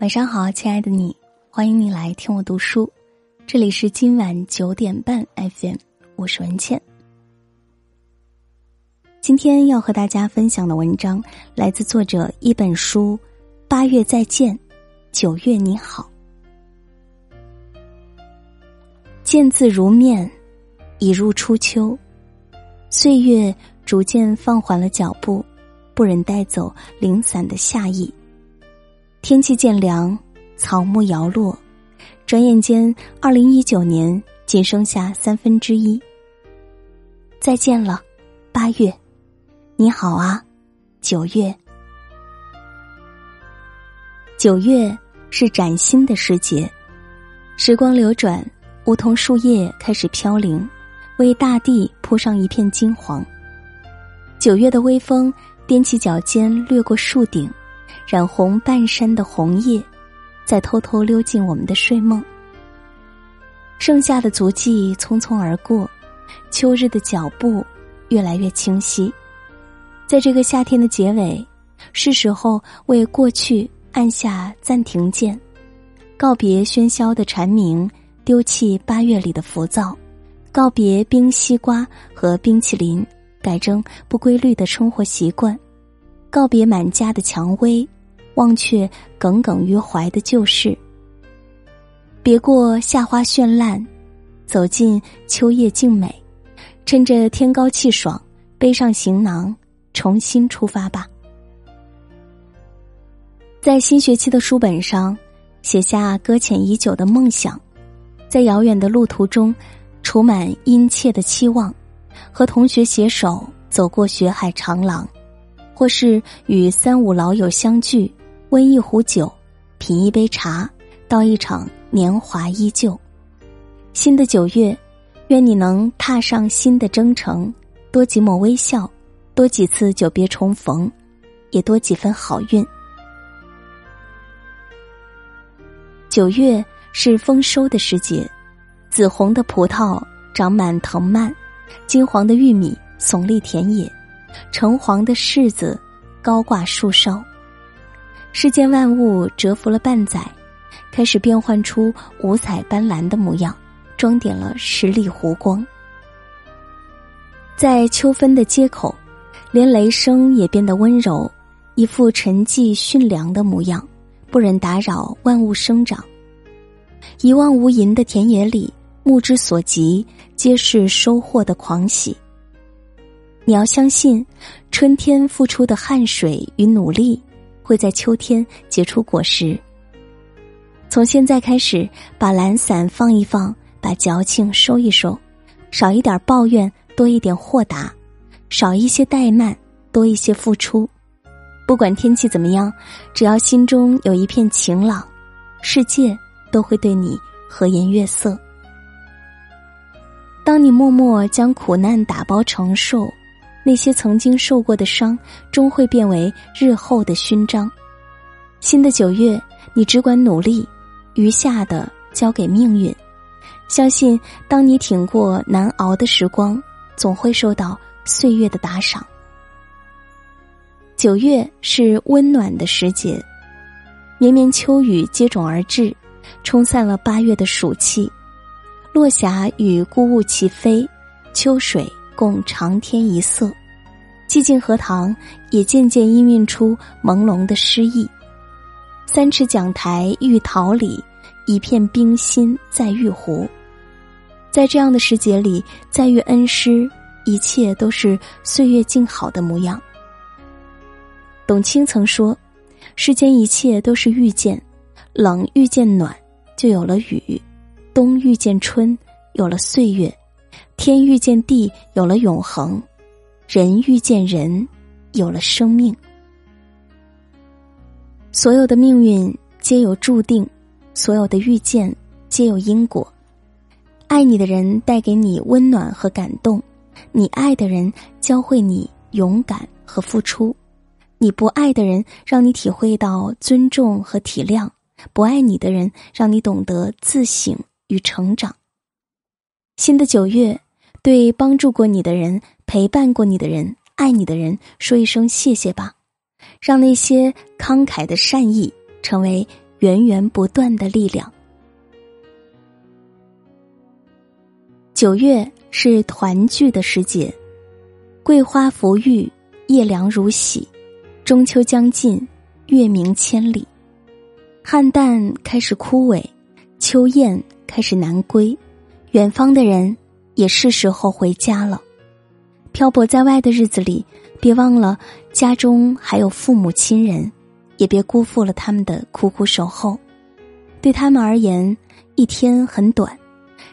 晚上好，亲爱的你，欢迎你来听我读书。这里是今晚九点半 FM，我是文倩。今天要和大家分享的文章来自作者一本书《八月再见，九月你好》。见字如面，已入初秋，岁月逐渐放缓了脚步，不忍带走零散的夏意。天气渐凉，草木摇落，转眼间，二零一九年仅剩下三分之一。再见了，八月，你好啊，九月。九月是崭新的时节，时光流转，梧桐树叶开始飘零，为大地铺上一片金黄。九月的微风踮起脚尖，掠过树顶。染红半山的红叶，在偷偷溜进我们的睡梦。剩下的足迹匆匆而过，秋日的脚步越来越清晰。在这个夏天的结尾，是时候为过去按下暂停键，告别喧嚣的蝉鸣，丢弃八月里的浮躁，告别冰西瓜和冰淇淋，改正不规律的生活习惯，告别满家的蔷薇。忘却耿耿于怀的旧事，别过夏花绚烂，走进秋叶静美，趁着天高气爽，背上行囊，重新出发吧。在新学期的书本上，写下搁浅已久的梦想，在遥远的路途中，储满殷切的期望，和同学携手走过学海长廊，或是与三五老友相聚。温一壶酒，品一杯茶，道一场年华依旧。新的九月，愿你能踏上新的征程，多几抹微笑，多几次久别重逢，也多几分好运。九月是丰收的时节，紫红的葡萄长满藤蔓，金黄的玉米耸立田野，橙黄的柿子高挂树梢。世间万物蛰伏了半载，开始变换出五彩斑斓的模样，装点了十里湖光。在秋分的街口，连雷声也变得温柔，一副沉寂驯良的模样，不忍打扰万物生长。一望无垠的田野里，目之所及皆是收获的狂喜。你要相信，春天付出的汗水与努力。会在秋天结出果实。从现在开始，把懒散放一放，把矫情收一收，少一点抱怨，多一点豁达，少一些怠慢，多一些付出。不管天气怎么样，只要心中有一片晴朗，世界都会对你和颜悦色。当你默默将苦难打包承受。那些曾经受过的伤，终会变为日后的勋章。新的九月，你只管努力，余下的交给命运。相信，当你挺过难熬的时光，总会受到岁月的打赏。九月是温暖的时节，绵绵秋雨接踵而至，冲散了八月的暑气。落霞与孤鹜齐飞，秋水。共长天一色，寂静荷塘也渐渐氤氲出朦胧的诗意。三尺讲台玉桃李，一片冰心在玉壶。在这样的时节里，再遇恩师，一切都是岁月静好的模样。董卿曾说：“世间一切都是遇见，冷遇见暖，就有了雨；冬遇见春，有了岁月。”天遇见地，有了永恒；人遇见人，有了生命。所有的命运皆有注定，所有的遇见皆有因果。爱你的人带给你温暖和感动，你爱的人教会你勇敢和付出，你不爱的人让你体会到尊重和体谅，不爱你的人让你懂得自省与成长。新的九月。对帮助过你的人、陪伴过你的人、爱你的人说一声谢谢吧，让那些慷慨的善意成为源源不断的力量。九月是团聚的时节，桂花馥郁，夜凉如洗。中秋将近，月明千里，汉旦开始枯萎，秋雁开始南归，远方的人也是时候回家了。漂泊在外的日子里，别忘了家中还有父母亲人，也别辜负了他们的苦苦守候。对他们而言，一天很短，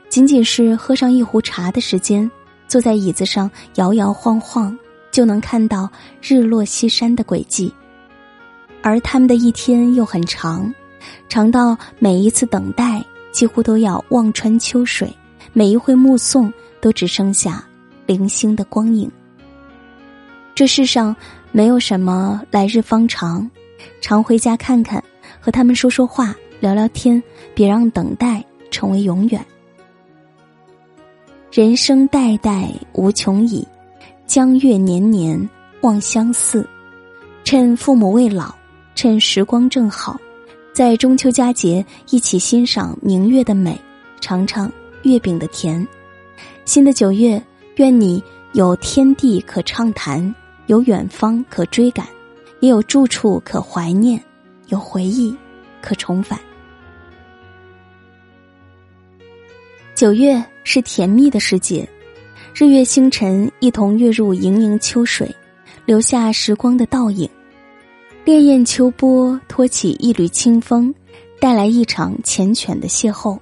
仅仅是喝上一壶茶的时间，坐在椅子上摇摇晃晃，就能看到日落西山的轨迹。而他们的一天又很长，长到每一次等待几乎都要望穿秋水，每一回目送都只剩下。零星的光影。这世上没有什么来日方长，常回家看看，和他们说说话，聊聊天，别让等待成为永远。人生代代无穷已，江月年年望相似。趁父母未老，趁时光正好，在中秋佳节一起欣赏明月的美，尝尝月饼的甜。新的九月。愿你有天地可畅谈，有远方可追赶，也有住处可怀念，有回忆可重返。九月是甜蜜的时节，日月星辰一同跃入盈盈秋水，留下时光的倒影。潋滟秋波托起一缕清风，带来一场缱绻的邂逅。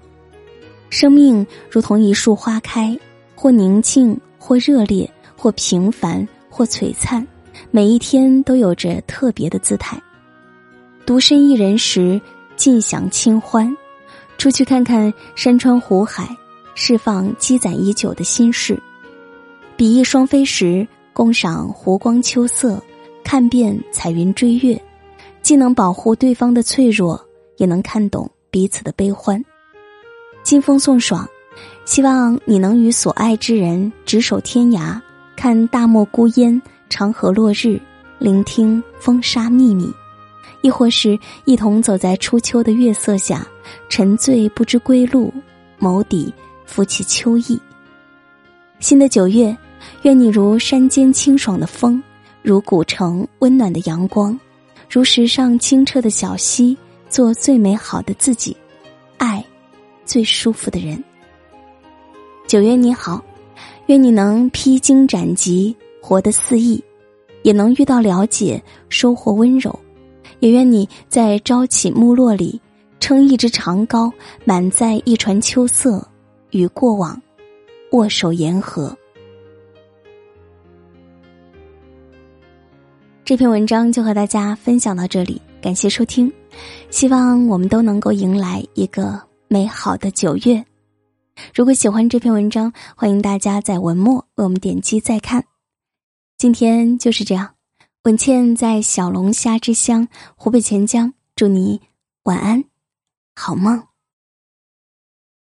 生命如同一束花开。或宁静，或热烈，或平凡，或璀璨，每一天都有着特别的姿态。独身一人时，尽享清欢；出去看看山川湖海，释放积攒已久的心事。比翼双飞时，共赏湖光秋色，看遍彩云追月，既能保护对方的脆弱，也能看懂彼此的悲欢。金风送爽。希望你能与所爱之人执手天涯，看大漠孤烟，长河落日，聆听风沙秘密，亦或是一同走在初秋的月色下，沉醉不知归路，眸底浮起秋意。新的九月，愿你如山间清爽的风，如古城温暖的阳光，如石上清澈的小溪，做最美好的自己，爱最舒服的人。九月你好，愿你能披荆斩棘，活得肆意，也能遇到了解，收获温柔，也愿你在朝起暮落里，撑一支长篙，满载一船秋色，与过往握手言和。这篇文章就和大家分享到这里，感谢收听，希望我们都能够迎来一个美好的九月。如果喜欢这篇文章，欢迎大家在文末为我们点击再看。今天就是这样，文倩在小龙虾之乡湖北潜江，祝你晚安，好梦。